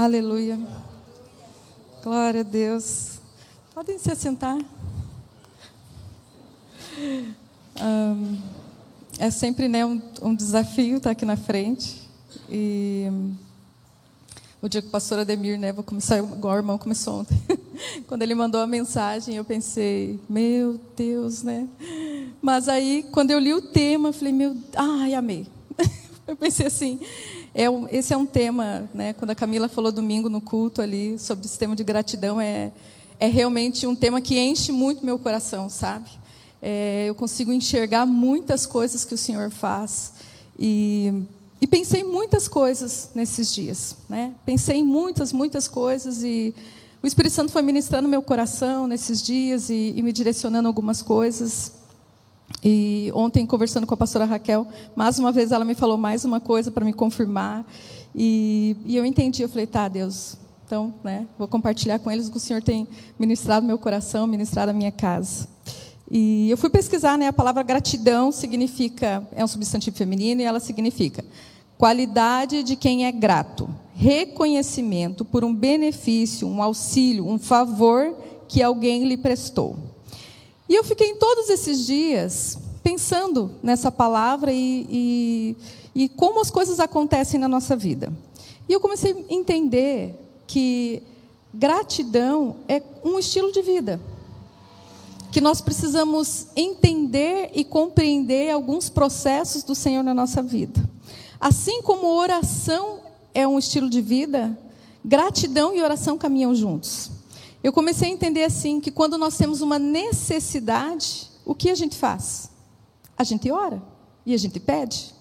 Aleluia. Glória a Deus. Podem se assentar. Um, é sempre né, um, um, desafio estar aqui na frente. E o dia que o pastor Ademir, né, vou começar igual o irmão começou ontem. quando ele mandou a mensagem, eu pensei, meu Deus, né? Mas aí, quando eu li o tema, eu falei, meu, ai, amei. eu pensei assim, é um, esse é um tema, né? Quando a Camila falou domingo no culto ali sobre o sistema de gratidão, é, é realmente um tema que enche muito meu coração, sabe? É, eu consigo enxergar muitas coisas que o Senhor faz e, e pensei muitas coisas nesses dias, né? Pensei em muitas, muitas coisas e o Espírito Santo foi ministrando meu coração nesses dias e, e me direcionando algumas coisas. E ontem, conversando com a pastora Raquel, mais uma vez ela me falou mais uma coisa para me confirmar. E, e, eu entendi, eu falei, tá, Deus, então, né, vou compartilhar com eles o que o Senhor tem ministrado meu coração, ministrado a minha casa. E eu fui pesquisar, né, a palavra gratidão significa, é um substantivo feminino e ela significa qualidade de quem é grato, reconhecimento por um benefício, um auxílio, um favor que alguém lhe prestou. E eu fiquei em todos esses dias pensando nessa palavra e, e, e como as coisas acontecem na nossa vida. E eu comecei a entender que gratidão é um estilo de vida. Que nós precisamos entender e compreender alguns processos do Senhor na nossa vida. Assim como oração é um estilo de vida, gratidão e oração caminham juntos. Eu comecei a entender assim que quando nós temos uma necessidade, o que a gente faz? A gente ora e a gente pede.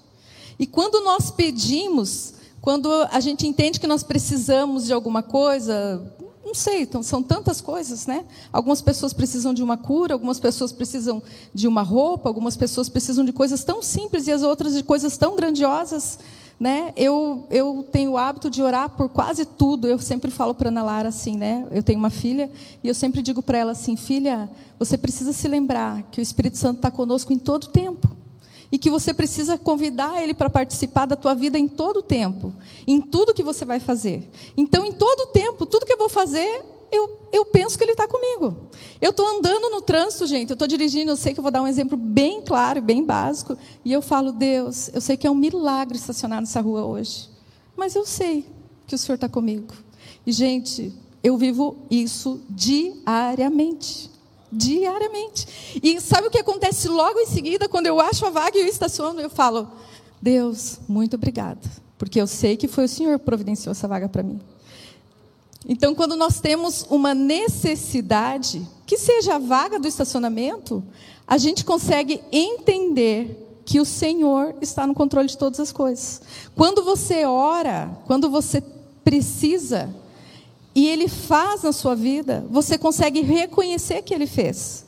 E quando nós pedimos, quando a gente entende que nós precisamos de alguma coisa, não sei, então, são tantas coisas, né? Algumas pessoas precisam de uma cura, algumas pessoas precisam de uma roupa, algumas pessoas precisam de coisas tão simples e as outras de coisas tão grandiosas. Né? Eu, eu tenho o hábito de orar por quase tudo. Eu sempre falo para Ana Lara assim, né? Eu tenho uma filha e eu sempre digo para ela assim, filha, você precisa se lembrar que o Espírito Santo está conosco em todo tempo e que você precisa convidar ele para participar da tua vida em todo tempo, em tudo que você vai fazer. Então, em todo tempo, tudo que eu vou fazer, eu, eu penso que ele está comigo. Eu estou andando no trânsito, gente, eu estou dirigindo, eu sei que eu vou dar um exemplo bem claro, bem básico, e eu falo, Deus, eu sei que é um milagre estacionar nessa rua hoje, mas eu sei que o Senhor está comigo. E, gente, eu vivo isso diariamente. Diariamente. E sabe o que acontece logo em seguida, quando eu acho a vaga e eu estaciono, eu falo, Deus, muito obrigada, porque eu sei que foi o Senhor que providenciou essa vaga para mim. Então, quando nós temos uma necessidade, que seja a vaga do estacionamento, a gente consegue entender que o Senhor está no controle de todas as coisas. Quando você ora, quando você precisa, e Ele faz na sua vida, você consegue reconhecer que Ele fez.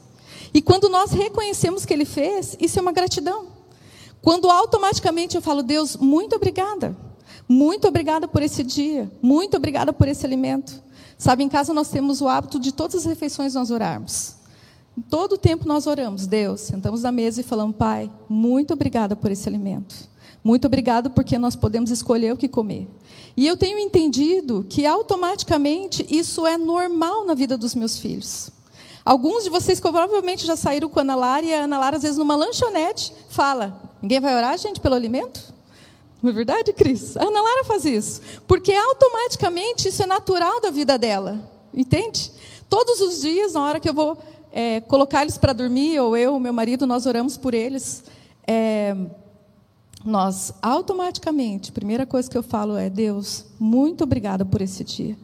E quando nós reconhecemos que Ele fez, isso é uma gratidão. Quando automaticamente eu falo, Deus, muito obrigada. Muito obrigada por esse dia. Muito obrigada por esse alimento. Sabe, em casa nós temos o hábito de todas as refeições nós orarmos. Todo o tempo nós oramos, Deus, sentamos na mesa e falamos, Pai, muito obrigada por esse alimento. Muito obrigado porque nós podemos escolher o que comer. E eu tenho entendido que automaticamente isso é normal na vida dos meus filhos. Alguns de vocês provavelmente já saíram com a Ana Lara e a Ana Lara, às vezes, numa lanchonete, fala: Ninguém vai orar, gente, pelo alimento? Não é verdade, Cris? A Ana Lara faz isso. Porque automaticamente isso é natural da vida dela. Entende? Todos os dias, na hora que eu vou é, colocar eles para dormir, ou eu, meu marido, nós oramos por eles. É, nós automaticamente, primeira coisa que eu falo é: Deus, muito obrigada por esse dia.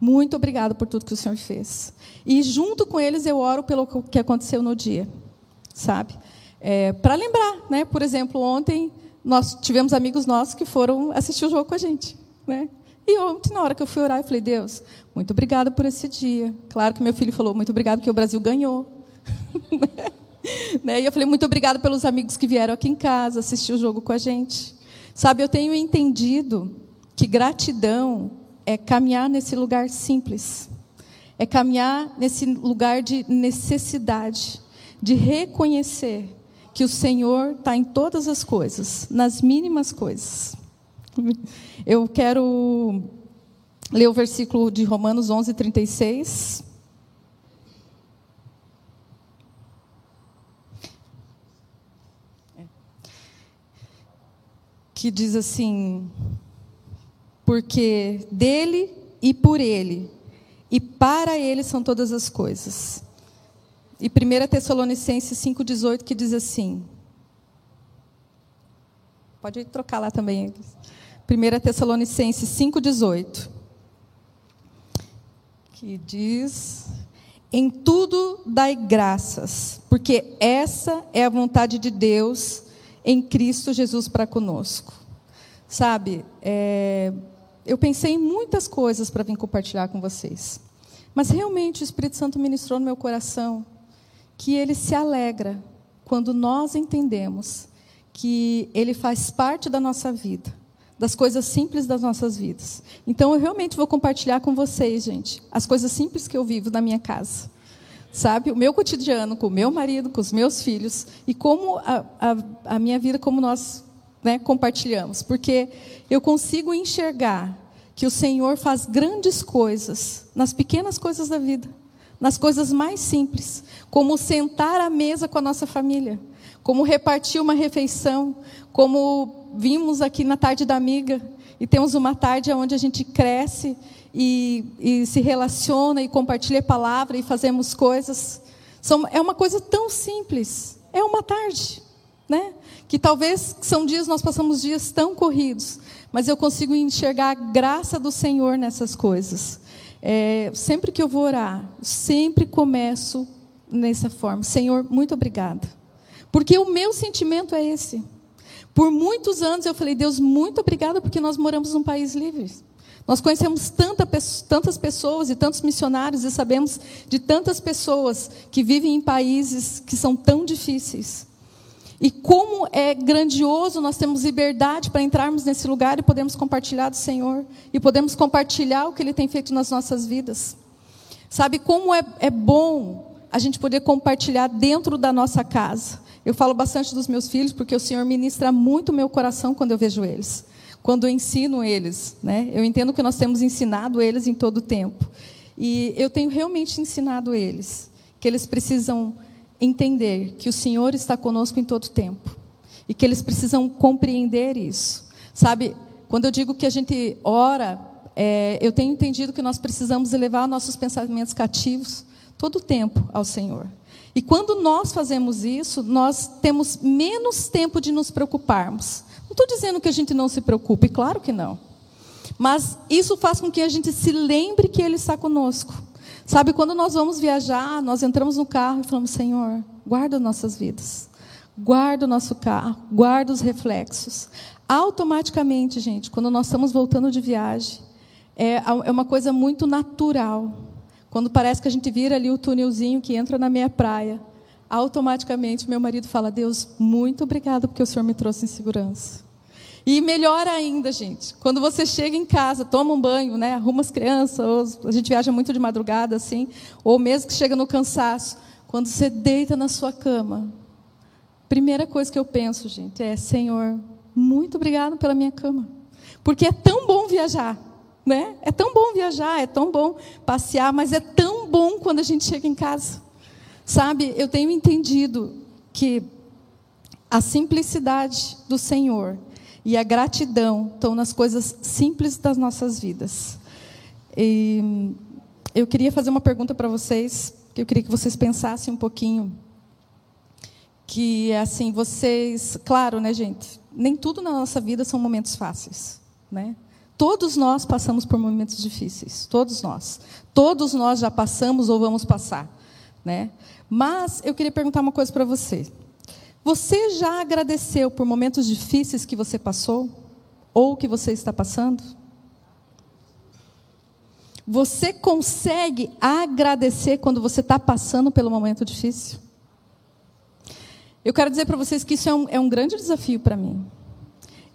Muito obrigada por tudo que o Senhor fez. E junto com eles eu oro pelo que aconteceu no dia, sabe? É, Para lembrar, né? Por exemplo, ontem nós tivemos amigos nossos que foram assistir o jogo com a gente, né? E ontem, na hora que eu fui orar, eu falei: Deus, muito obrigada por esse dia. Claro que meu filho falou: muito obrigado porque o Brasil ganhou. Né? E eu falei, muito obrigada pelos amigos que vieram aqui em casa assistir o jogo com a gente. Sabe, eu tenho entendido que gratidão é caminhar nesse lugar simples, é caminhar nesse lugar de necessidade, de reconhecer que o Senhor está em todas as coisas, nas mínimas coisas. Eu quero ler o versículo de Romanos 11, 36. Que diz assim: Porque dele e por ele, e para ele são todas as coisas. E 1 Tessalonicenses 5,18 que diz assim: Pode trocar lá também. 1 Tessalonicenses 5,18. Que diz: Em tudo dai graças, porque essa é a vontade de Deus em Cristo Jesus para conosco. Sabe, é, eu pensei em muitas coisas para vir compartilhar com vocês. Mas realmente o Espírito Santo ministrou no meu coração que ele se alegra quando nós entendemos que Ele faz parte da nossa vida, das coisas simples das nossas vidas. Então, eu realmente vou compartilhar com vocês, gente, as coisas simples que eu vivo na minha casa. Sabe? O meu cotidiano com o meu marido, com os meus filhos, e como a, a, a minha vida, como nós né, compartilhamos. Porque eu consigo enxergar que o Senhor faz grandes coisas nas pequenas coisas da vida, nas coisas mais simples, como sentar à mesa com a nossa família como repartir uma refeição, como vimos aqui na tarde da amiga, e temos uma tarde onde a gente cresce e, e se relaciona e compartilha a palavra e fazemos coisas. São, é uma coisa tão simples, é uma tarde, né? Que talvez são dias, nós passamos dias tão corridos, mas eu consigo enxergar a graça do Senhor nessas coisas. É, sempre que eu vou orar, sempre começo nessa forma. Senhor, muito obrigada. Porque o meu sentimento é esse. Por muitos anos eu falei, Deus, muito obrigada porque nós moramos num país livre. Nós conhecemos tanta, tantas pessoas e tantos missionários e sabemos de tantas pessoas que vivem em países que são tão difíceis. E como é grandioso nós temos liberdade para entrarmos nesse lugar e podemos compartilhar do Senhor. E podemos compartilhar o que Ele tem feito nas nossas vidas. Sabe como é, é bom a gente poder compartilhar dentro da nossa casa. Eu falo bastante dos meus filhos porque o Senhor ministra muito meu coração quando eu vejo eles, quando eu ensino eles. Né? Eu entendo que nós temos ensinado eles em todo o tempo. E eu tenho realmente ensinado eles que eles precisam entender que o Senhor está conosco em todo tempo. E que eles precisam compreender isso. Sabe, quando eu digo que a gente ora, é, eu tenho entendido que nós precisamos elevar nossos pensamentos cativos todo o tempo ao Senhor. E quando nós fazemos isso, nós temos menos tempo de nos preocuparmos. Não estou dizendo que a gente não se preocupe, claro que não. Mas isso faz com que a gente se lembre que Ele está conosco. Sabe, quando nós vamos viajar, nós entramos no carro e falamos: Senhor, guarda nossas vidas, guarda o nosso carro, guarda os reflexos. Automaticamente, gente, quando nós estamos voltando de viagem, é, é uma coisa muito natural quando parece que a gente vira ali o túnelzinho que entra na minha praia, automaticamente meu marido fala: Deus, muito obrigado porque o Senhor me trouxe em segurança. E melhor ainda, gente, quando você chega em casa, toma um banho, né, arruma as crianças, a gente viaja muito de madrugada assim, ou mesmo que chega no cansaço, quando você deita na sua cama, primeira coisa que eu penso, gente, é: Senhor, muito obrigado pela minha cama, porque é tão bom viajar. Né? É tão bom viajar, é tão bom passear, mas é tão bom quando a gente chega em casa. Sabe, eu tenho entendido que a simplicidade do Senhor e a gratidão estão nas coisas simples das nossas vidas. E eu queria fazer uma pergunta para vocês, que eu queria que vocês pensassem um pouquinho. Que assim, vocês, claro, né, gente? Nem tudo na nossa vida são momentos fáceis, né? Todos nós passamos por momentos difíceis, todos nós. Todos nós já passamos ou vamos passar, né? Mas eu queria perguntar uma coisa para você. Você já agradeceu por momentos difíceis que você passou ou que você está passando? Você consegue agradecer quando você está passando pelo momento difícil? Eu quero dizer para vocês que isso é um, é um grande desafio para mim.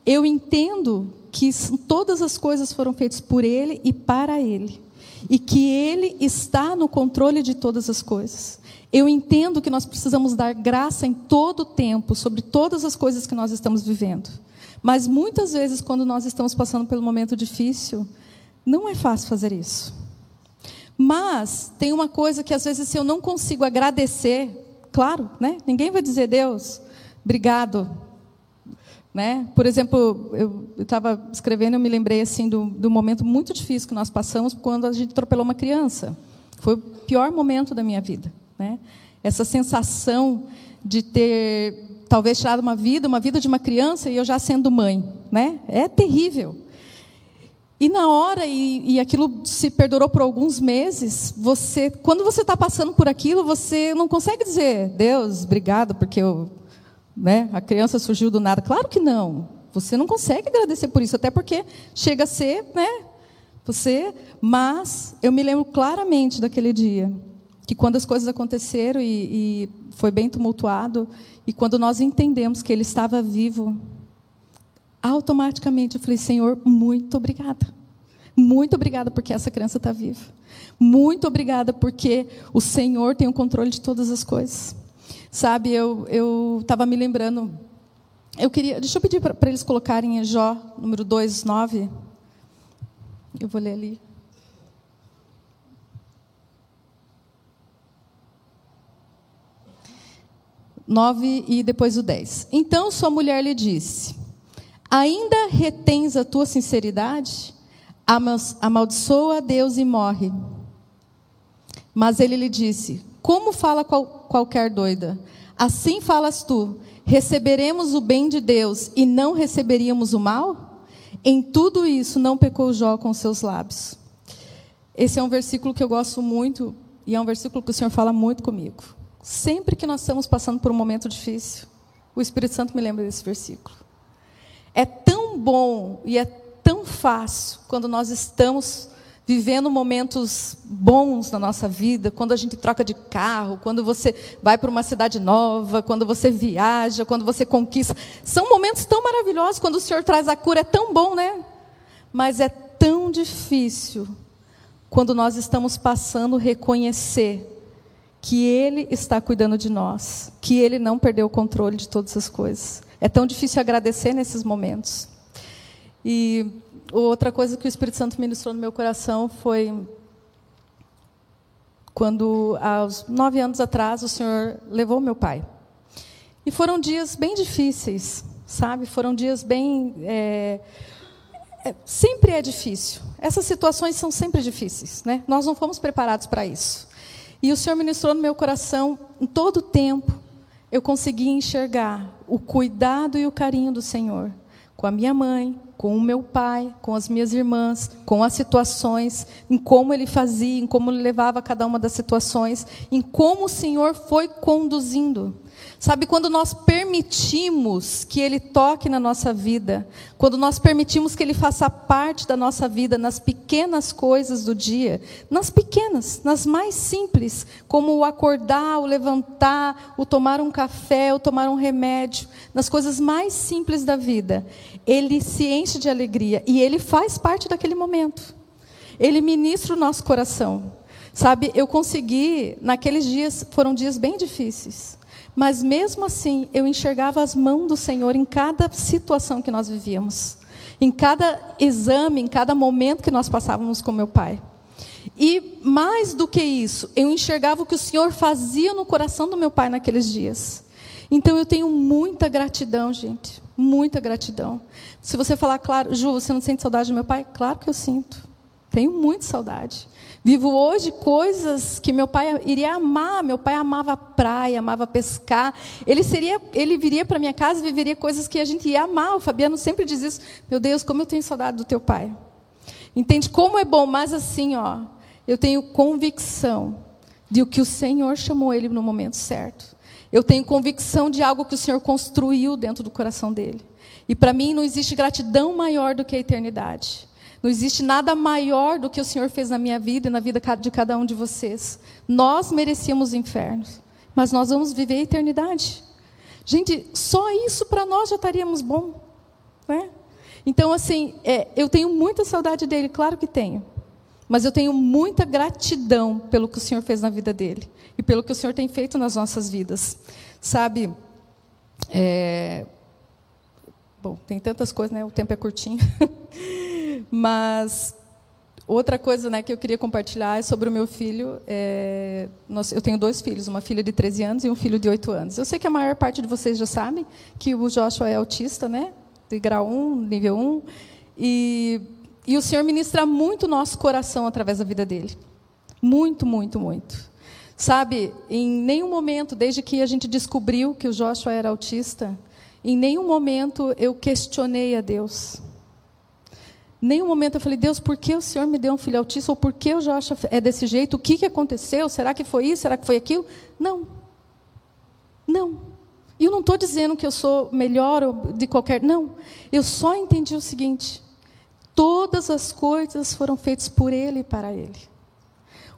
Eu entendo que todas as coisas foram feitas por Ele e para Ele. E que Ele está no controle de todas as coisas. Eu entendo que nós precisamos dar graça em todo o tempo sobre todas as coisas que nós estamos vivendo. Mas muitas vezes, quando nós estamos passando pelo momento difícil, Não é fácil fazer isso. Mas tem uma coisa que às vezes se eu não consigo agradecer, claro, né? Ninguém vai dizer Deus, obrigado. Né? Por exemplo, eu estava escrevendo, eu me lembrei assim do, do momento muito difícil que nós passamos quando a gente atropelou uma criança. Foi o pior momento da minha vida, né? Essa sensação de ter talvez tirado uma vida, uma vida de uma criança e eu já sendo mãe, né? É terrível. E na hora, e, e aquilo se perdurou por alguns meses, você, quando você está passando por aquilo, você não consegue dizer, Deus, obrigado, porque eu, né, a criança surgiu do nada. Claro que não. Você não consegue agradecer por isso, até porque chega a ser, né, você. Mas eu me lembro claramente daquele dia, que quando as coisas aconteceram e, e foi bem tumultuado, e quando nós entendemos que Ele estava vivo, automaticamente eu falei: Senhor, muito obrigada. Muito obrigada porque essa criança está viva. Muito obrigada porque o Senhor tem o controle de todas as coisas. Sabe, eu estava me lembrando. Eu queria. Deixa eu pedir para eles colocarem em Jó, número 2, 9. Eu vou ler ali. Nove e depois o dez. Então sua mulher lhe disse: Ainda retens a tua sinceridade? Amaldiçoa a Deus e morre. Mas ele lhe disse: Como fala qual, qualquer doida? Assim falas tu: Receberemos o bem de Deus e não receberíamos o mal? Em tudo isso não pecou Jó com seus lábios. Esse é um versículo que eu gosto muito e é um versículo que o Senhor fala muito comigo. Sempre que nós estamos passando por um momento difícil, o Espírito Santo me lembra desse versículo. É tão bom e é tão fácil quando nós estamos vivendo momentos bons na nossa vida, quando a gente troca de carro, quando você vai para uma cidade nova, quando você viaja, quando você conquista. São momentos tão maravilhosos quando o Senhor traz a cura, é tão bom, né? Mas é tão difícil quando nós estamos passando reconhecer que Ele está cuidando de nós, que Ele não perdeu o controle de todas as coisas. É tão difícil agradecer nesses momentos. E outra coisa que o Espírito Santo ministrou no meu coração foi quando, aos nove anos atrás, o Senhor levou meu pai. E foram dias bem difíceis, sabe? Foram dias bem. É, é, sempre é difícil. Essas situações são sempre difíceis, né? Nós não fomos preparados para isso. E o Senhor ministrou no meu coração, em todo o tempo, eu consegui enxergar o cuidado e o carinho do Senhor com a minha mãe, com o meu pai, com as minhas irmãs, com as situações, em como ele fazia, em como ele levava cada uma das situações, em como o Senhor foi conduzindo. Sabe, quando nós permitimos que Ele toque na nossa vida, quando nós permitimos que Ele faça parte da nossa vida nas pequenas coisas do dia, nas pequenas, nas mais simples, como o acordar, o levantar, o tomar um café, o tomar um remédio, nas coisas mais simples da vida, Ele se enche de alegria e Ele faz parte daquele momento. Ele ministra o nosso coração. Sabe, eu consegui, naqueles dias, foram dias bem difíceis. Mas mesmo assim, eu enxergava as mãos do Senhor em cada situação que nós vivíamos, em cada exame, em cada momento que nós passávamos com meu pai. E mais do que isso, eu enxergava o que o Senhor fazia no coração do meu pai naqueles dias. Então eu tenho muita gratidão, gente, muita gratidão. Se você falar, claro, Ju, você não sente saudade do meu pai? Claro que eu sinto. Tenho muita saudade. Vivo hoje coisas que meu pai iria amar. Meu pai amava praia, amava pescar. Ele seria, ele viria para minha casa e viveria coisas que a gente ia amar. O Fabiano sempre diz isso. Meu Deus, como eu tenho saudade do teu pai. Entende como é bom, mas assim, ó, eu tenho convicção de que o Senhor chamou ele no momento certo. Eu tenho convicção de algo que o Senhor construiu dentro do coração dele. E para mim não existe gratidão maior do que a eternidade. Não existe nada maior do que o Senhor fez na minha vida e na vida de cada um de vocês. Nós merecíamos infernos, mas nós vamos viver a eternidade. Gente, só isso para nós já estaríamos bom. Né? Então, assim, é, eu tenho muita saudade dele, claro que tenho. Mas eu tenho muita gratidão pelo que o Senhor fez na vida dele e pelo que o Senhor tem feito nas nossas vidas. Sabe, é... bom, tem tantas coisas, né? O tempo é curtinho. Mas Outra coisa né, que eu queria compartilhar é sobre o meu filho. É, nós, eu tenho dois filhos, uma filha de 13 anos e um filho de 8 anos. Eu sei que a maior parte de vocês já sabe que o Joshua é autista, né? De grau 1, nível 1. E, e o Senhor ministra muito nosso coração através da vida dele. Muito, muito, muito. Sabe, em nenhum momento, desde que a gente descobriu que o Joshua era autista, em nenhum momento eu questionei a Deus. Nenhum momento eu falei, Deus, por que o Senhor me deu um filho autista? Ou por que o Joshua é desse jeito? O que, que aconteceu? Será que foi isso? Será que foi aquilo? Não. Não. E eu não estou dizendo que eu sou melhor de qualquer. Não. Eu só entendi o seguinte: todas as coisas foram feitas por Ele e para Ele.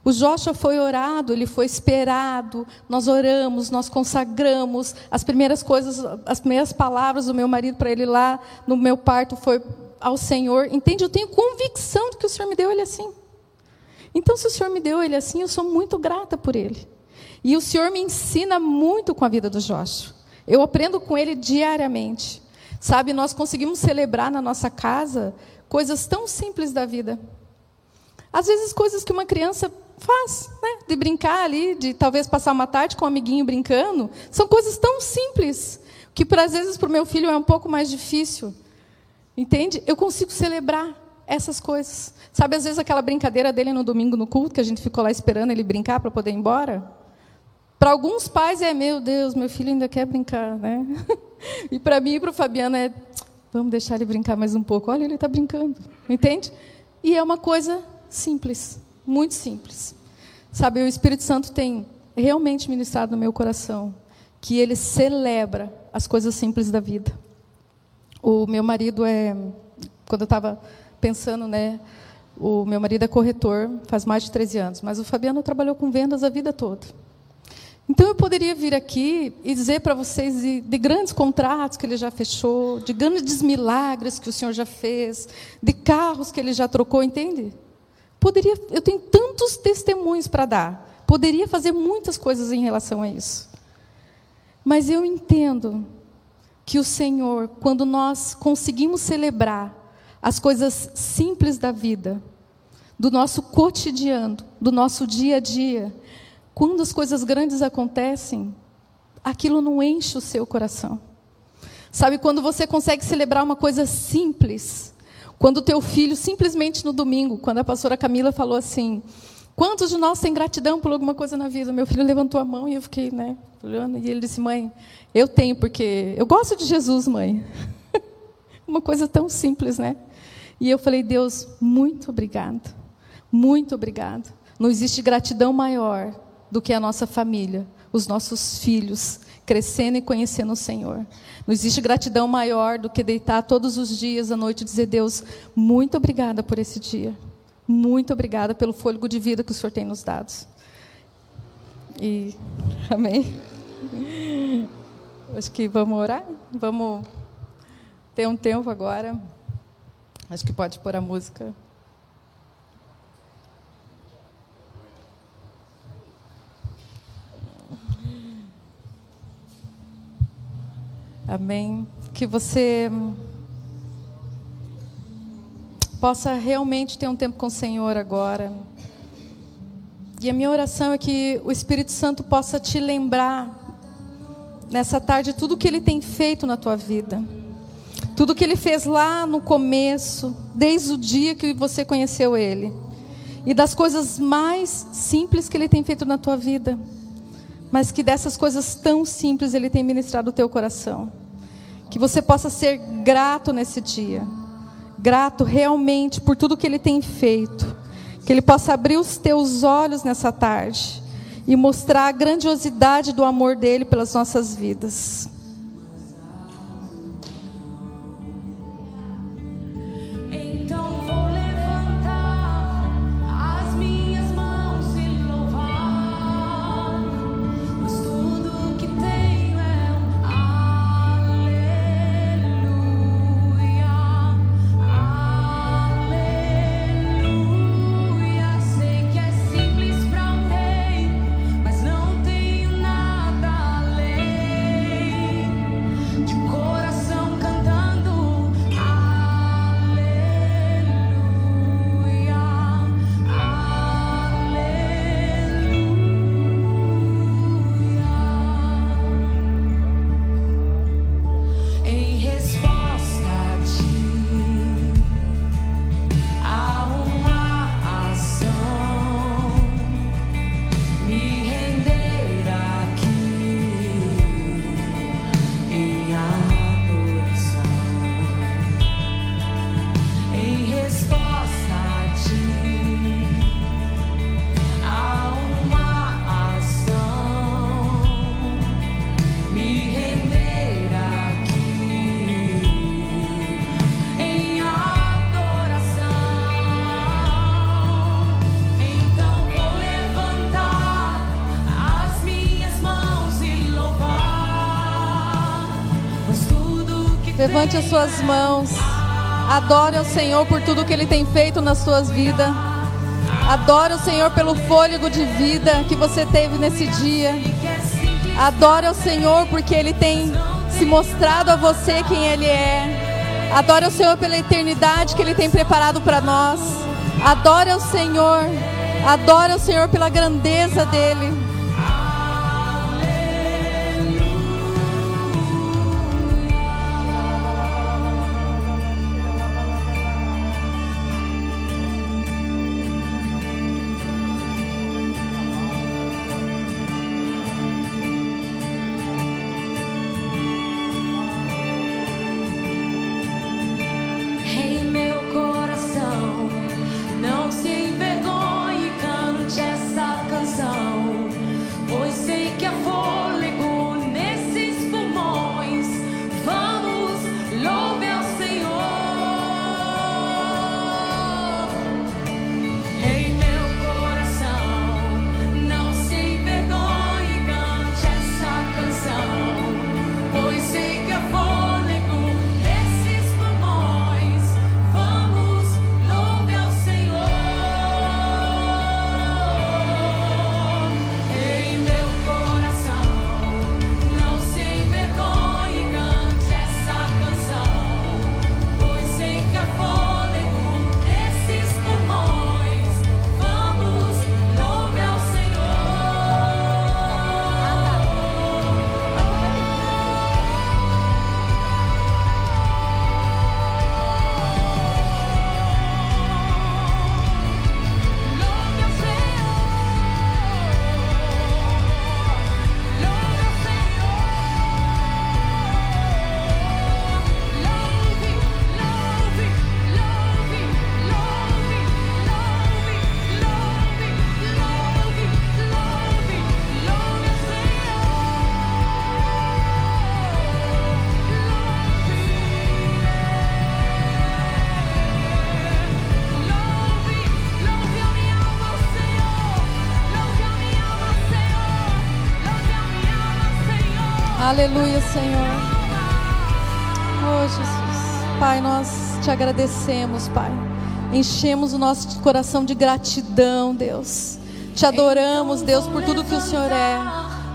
O Joshua foi orado, ele foi esperado, nós oramos, nós consagramos. As primeiras coisas, as primeiras palavras do meu marido para ele lá no meu parto foi ao Senhor, entende? Eu tenho convicção de que o Senhor me deu ele assim. Então, se o Senhor me deu ele assim, eu sou muito grata por ele. E o Senhor me ensina muito com a vida do Joshua. Eu aprendo com ele diariamente. Sabe, nós conseguimos celebrar na nossa casa coisas tão simples da vida. Às vezes, coisas que uma criança faz, né? De brincar ali, de talvez passar uma tarde com um amiguinho brincando. São coisas tão simples que, às vezes, para o meu filho é um pouco mais difícil. Entende? Eu consigo celebrar essas coisas. Sabe, às vezes aquela brincadeira dele no domingo no culto, que a gente ficou lá esperando ele brincar para poder ir embora. Para alguns pais é, meu Deus, meu filho ainda quer brincar, né? e para mim e para o Fabiano é, vamos deixar ele brincar mais um pouco. Olha, ele está brincando, entende? E é uma coisa simples, muito simples. Sabe, o Espírito Santo tem realmente ministrado no meu coração que ele celebra as coisas simples da vida. O meu marido é, quando eu estava pensando, né, o meu marido é corretor, faz mais de 13 anos, mas o Fabiano trabalhou com vendas a vida toda. Então eu poderia vir aqui e dizer para vocês de, de, grandes contratos que ele já fechou, de grandes milagres que o Senhor já fez, de carros que ele já trocou, entende? Poderia, eu tenho tantos testemunhos para dar. Poderia fazer muitas coisas em relação a isso. Mas eu entendo que o Senhor, quando nós conseguimos celebrar as coisas simples da vida, do nosso cotidiano, do nosso dia a dia, quando as coisas grandes acontecem, aquilo não enche o seu coração. Sabe, quando você consegue celebrar uma coisa simples, quando o teu filho, simplesmente no domingo, quando a pastora Camila falou assim, quantos de nós têm gratidão por alguma coisa na vida? Meu filho levantou a mão e eu fiquei, né, olhando, e ele disse, mãe, eu tenho, porque eu gosto de Jesus, mãe. Uma coisa tão simples, né? E eu falei, Deus, muito obrigado. Muito obrigado. Não existe gratidão maior do que a nossa família, os nossos filhos, crescendo e conhecendo o Senhor. Não existe gratidão maior do que deitar todos os dias à noite e dizer, Deus, muito obrigada por esse dia. Muito obrigada pelo fôlego de vida que o Senhor tem nos dado. E amém. Acho que vamos orar? Vamos ter um tempo agora. Acho que pode pôr a música. Amém. Que você possa realmente ter um tempo com o Senhor agora. E a minha oração é que o Espírito Santo possa te lembrar nessa tarde tudo que Ele tem feito na tua vida. Tudo que Ele fez lá no começo, desde o dia que você conheceu Ele. E das coisas mais simples que Ele tem feito na tua vida. Mas que dessas coisas tão simples Ele tem ministrado o teu coração. Que você possa ser grato nesse dia. Grato realmente por tudo que Ele tem feito. Que Ele possa abrir os teus olhos nessa tarde e mostrar a grandiosidade do amor dele pelas nossas vidas. Levante as suas mãos. Adore ao Senhor por tudo que Ele tem feito nas suas vidas. Adore o Senhor pelo fôlego de vida que você teve nesse dia. Adore ao Senhor porque Ele tem se mostrado a você quem Ele é. Adore ao Senhor pela eternidade que Ele tem preparado para nós. Adore ao Senhor. Adore ao Senhor pela grandeza dEle. Aleluia, Senhor. Oh, Jesus. Pai, nós te agradecemos, Pai. Enchemos o nosso coração de gratidão, Deus. Te adoramos, Deus, por tudo que o Senhor é,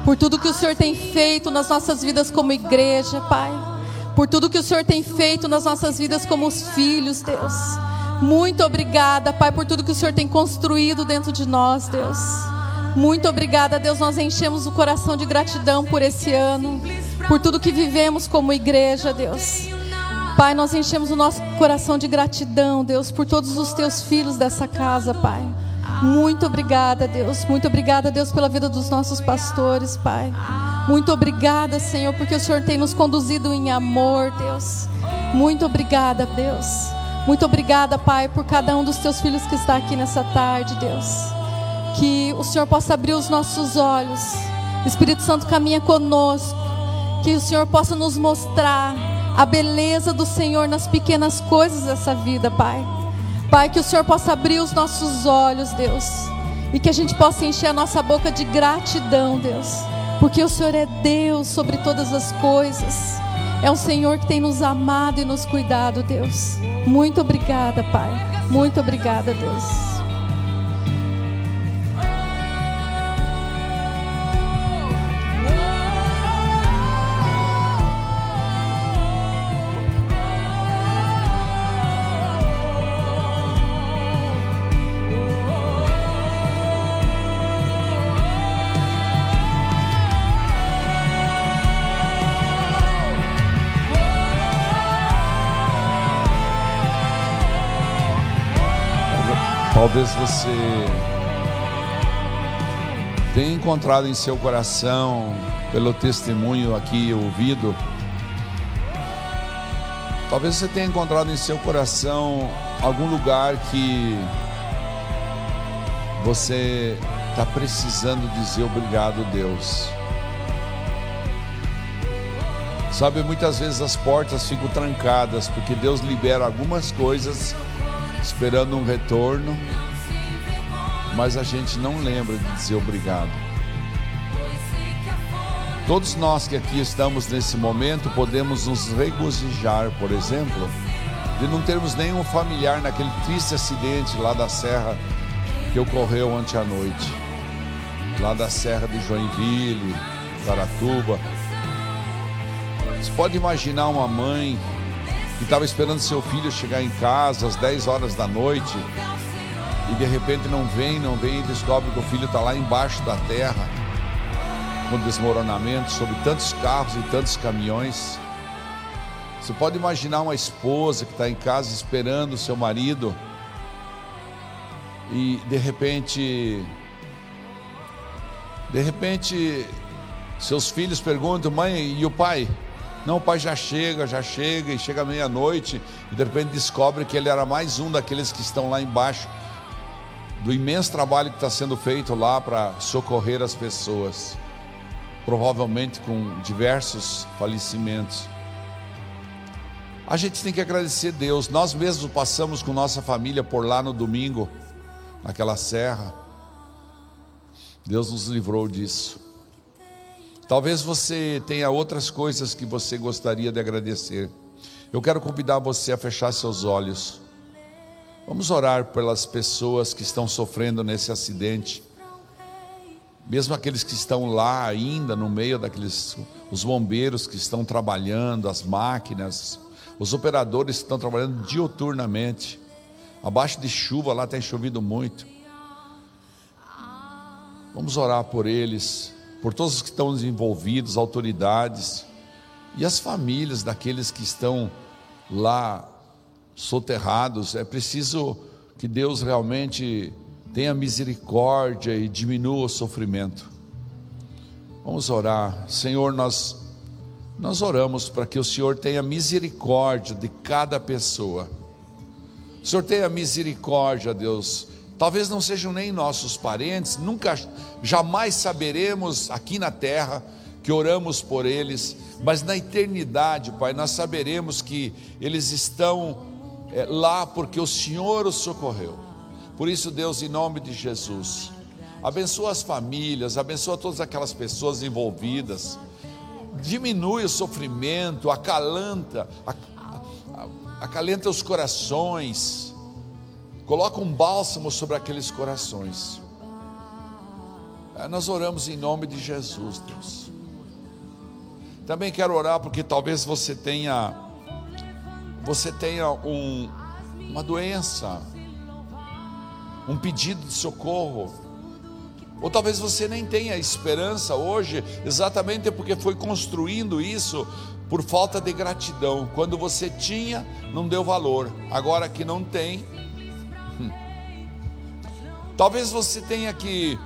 por tudo que o Senhor tem feito nas nossas vidas como igreja, Pai. Por tudo que o Senhor tem feito nas nossas vidas como os filhos, Deus. Muito obrigada, Pai, por tudo que o Senhor tem construído dentro de nós, Deus. Muito obrigada, Deus. Nós enchemos o coração de gratidão por esse ano, por tudo que vivemos como igreja, Deus. Pai, nós enchemos o nosso coração de gratidão, Deus, por todos os teus filhos dessa casa, Pai. Muito obrigada, Deus. Muito obrigada, Deus, pela vida dos nossos pastores, Pai. Muito obrigada, Senhor, porque o Senhor tem nos conduzido em amor, Deus. Muito obrigada, Deus. Muito obrigada, Pai, por cada um dos teus filhos que está aqui nessa tarde, Deus que o Senhor possa abrir os nossos olhos. O Espírito Santo caminha conosco. Que o Senhor possa nos mostrar a beleza do Senhor nas pequenas coisas dessa vida, Pai. Pai, que o Senhor possa abrir os nossos olhos, Deus. E que a gente possa encher a nossa boca de gratidão, Deus. Porque o Senhor é Deus sobre todas as coisas. É o Senhor que tem nos amado e nos cuidado, Deus. Muito obrigada, Pai. Muito obrigada, Deus. Talvez você tenha encontrado em seu coração, pelo testemunho aqui ouvido, talvez você tenha encontrado em seu coração algum lugar que você está precisando dizer obrigado, Deus. Sabe, muitas vezes as portas ficam trancadas porque Deus libera algumas coisas esperando um retorno mas a gente não lembra de dizer obrigado. Todos nós que aqui estamos nesse momento podemos nos regozijar, por exemplo, de não termos nenhum familiar naquele triste acidente lá da serra que ocorreu ontem à noite, lá da serra de Joinville, Caratuba. Você pode imaginar uma mãe que estava esperando seu filho chegar em casa às 10 horas da noite e de repente não vem, não vem e descobre que o filho está lá embaixo da terra, com desmoronamento sobre tantos carros e tantos caminhões. Você pode imaginar uma esposa que está em casa esperando seu marido e de repente, de repente, seus filhos perguntam, mãe, e o pai? Não, o pai já chega, já chega, e chega meia-noite, e de repente descobre que ele era mais um daqueles que estão lá embaixo, do imenso trabalho que está sendo feito lá para socorrer as pessoas, provavelmente com diversos falecimentos. A gente tem que agradecer a Deus. Nós mesmos passamos com nossa família por lá no domingo, naquela serra. Deus nos livrou disso. Talvez você tenha outras coisas que você gostaria de agradecer. Eu quero convidar você a fechar seus olhos. Vamos orar pelas pessoas que estão sofrendo nesse acidente. Mesmo aqueles que estão lá ainda no meio daqueles os bombeiros que estão trabalhando, as máquinas, os operadores estão trabalhando diuturnamente. Abaixo de chuva, lá tem chovido muito. Vamos orar por eles, por todos os que estão envolvidos, autoridades e as famílias daqueles que estão lá soterrados. É preciso que Deus realmente tenha misericórdia e diminua o sofrimento. Vamos orar. Senhor, nós nós oramos para que o Senhor tenha misericórdia de cada pessoa. O Senhor tenha misericórdia, Deus. Talvez não sejam nem nossos parentes, nunca, jamais saberemos aqui na terra que oramos por eles, mas na eternidade, Pai, nós saberemos que eles estão é, lá porque o Senhor os socorreu. Por isso, Deus, em nome de Jesus, abençoa as famílias, abençoa todas aquelas pessoas envolvidas diminui o sofrimento, acalanta, acalenta os corações, coloca um bálsamo sobre aqueles corações. É, nós oramos em nome de Jesus, Deus. Também quero orar porque talvez você tenha você tenha um, uma doença, um pedido de socorro ou talvez você nem tenha esperança hoje, exatamente porque foi construindo isso por falta de gratidão. Quando você tinha, não deu valor. Agora que não tem. Talvez você tenha que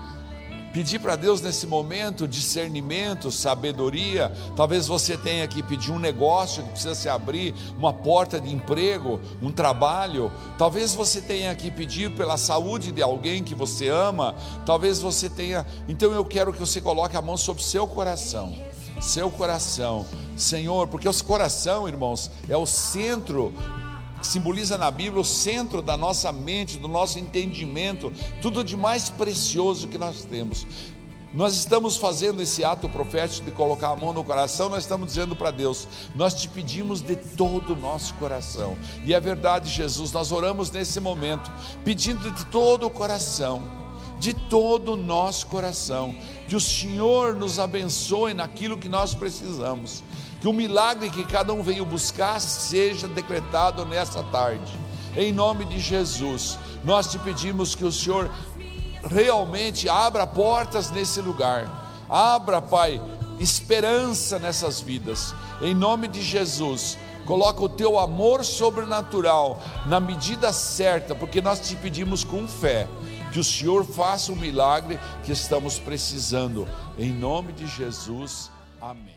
Pedir para Deus nesse momento discernimento, sabedoria. Talvez você tenha que pedir um negócio que precisa se abrir, uma porta de emprego, um trabalho. Talvez você tenha que pedir pela saúde de alguém que você ama. Talvez você tenha. Então eu quero que você coloque a mão sobre o seu coração. Seu coração, Senhor, porque o coração, irmãos, é o centro simboliza na Bíblia o centro da nossa mente, do nosso entendimento, tudo de mais precioso que nós temos. Nós estamos fazendo esse ato profético de colocar a mão no coração, nós estamos dizendo para Deus: nós te pedimos de todo o nosso coração. E é verdade, Jesus, nós oramos nesse momento, pedindo de todo o coração, de todo o nosso coração, que o Senhor nos abençoe naquilo que nós precisamos que o milagre que cada um veio buscar seja decretado nessa tarde. Em nome de Jesus, nós te pedimos que o Senhor realmente abra portas nesse lugar. Abra, Pai, esperança nessas vidas. Em nome de Jesus, coloca o teu amor sobrenatural na medida certa, porque nós te pedimos com fé que o Senhor faça o milagre que estamos precisando. Em nome de Jesus. Amém.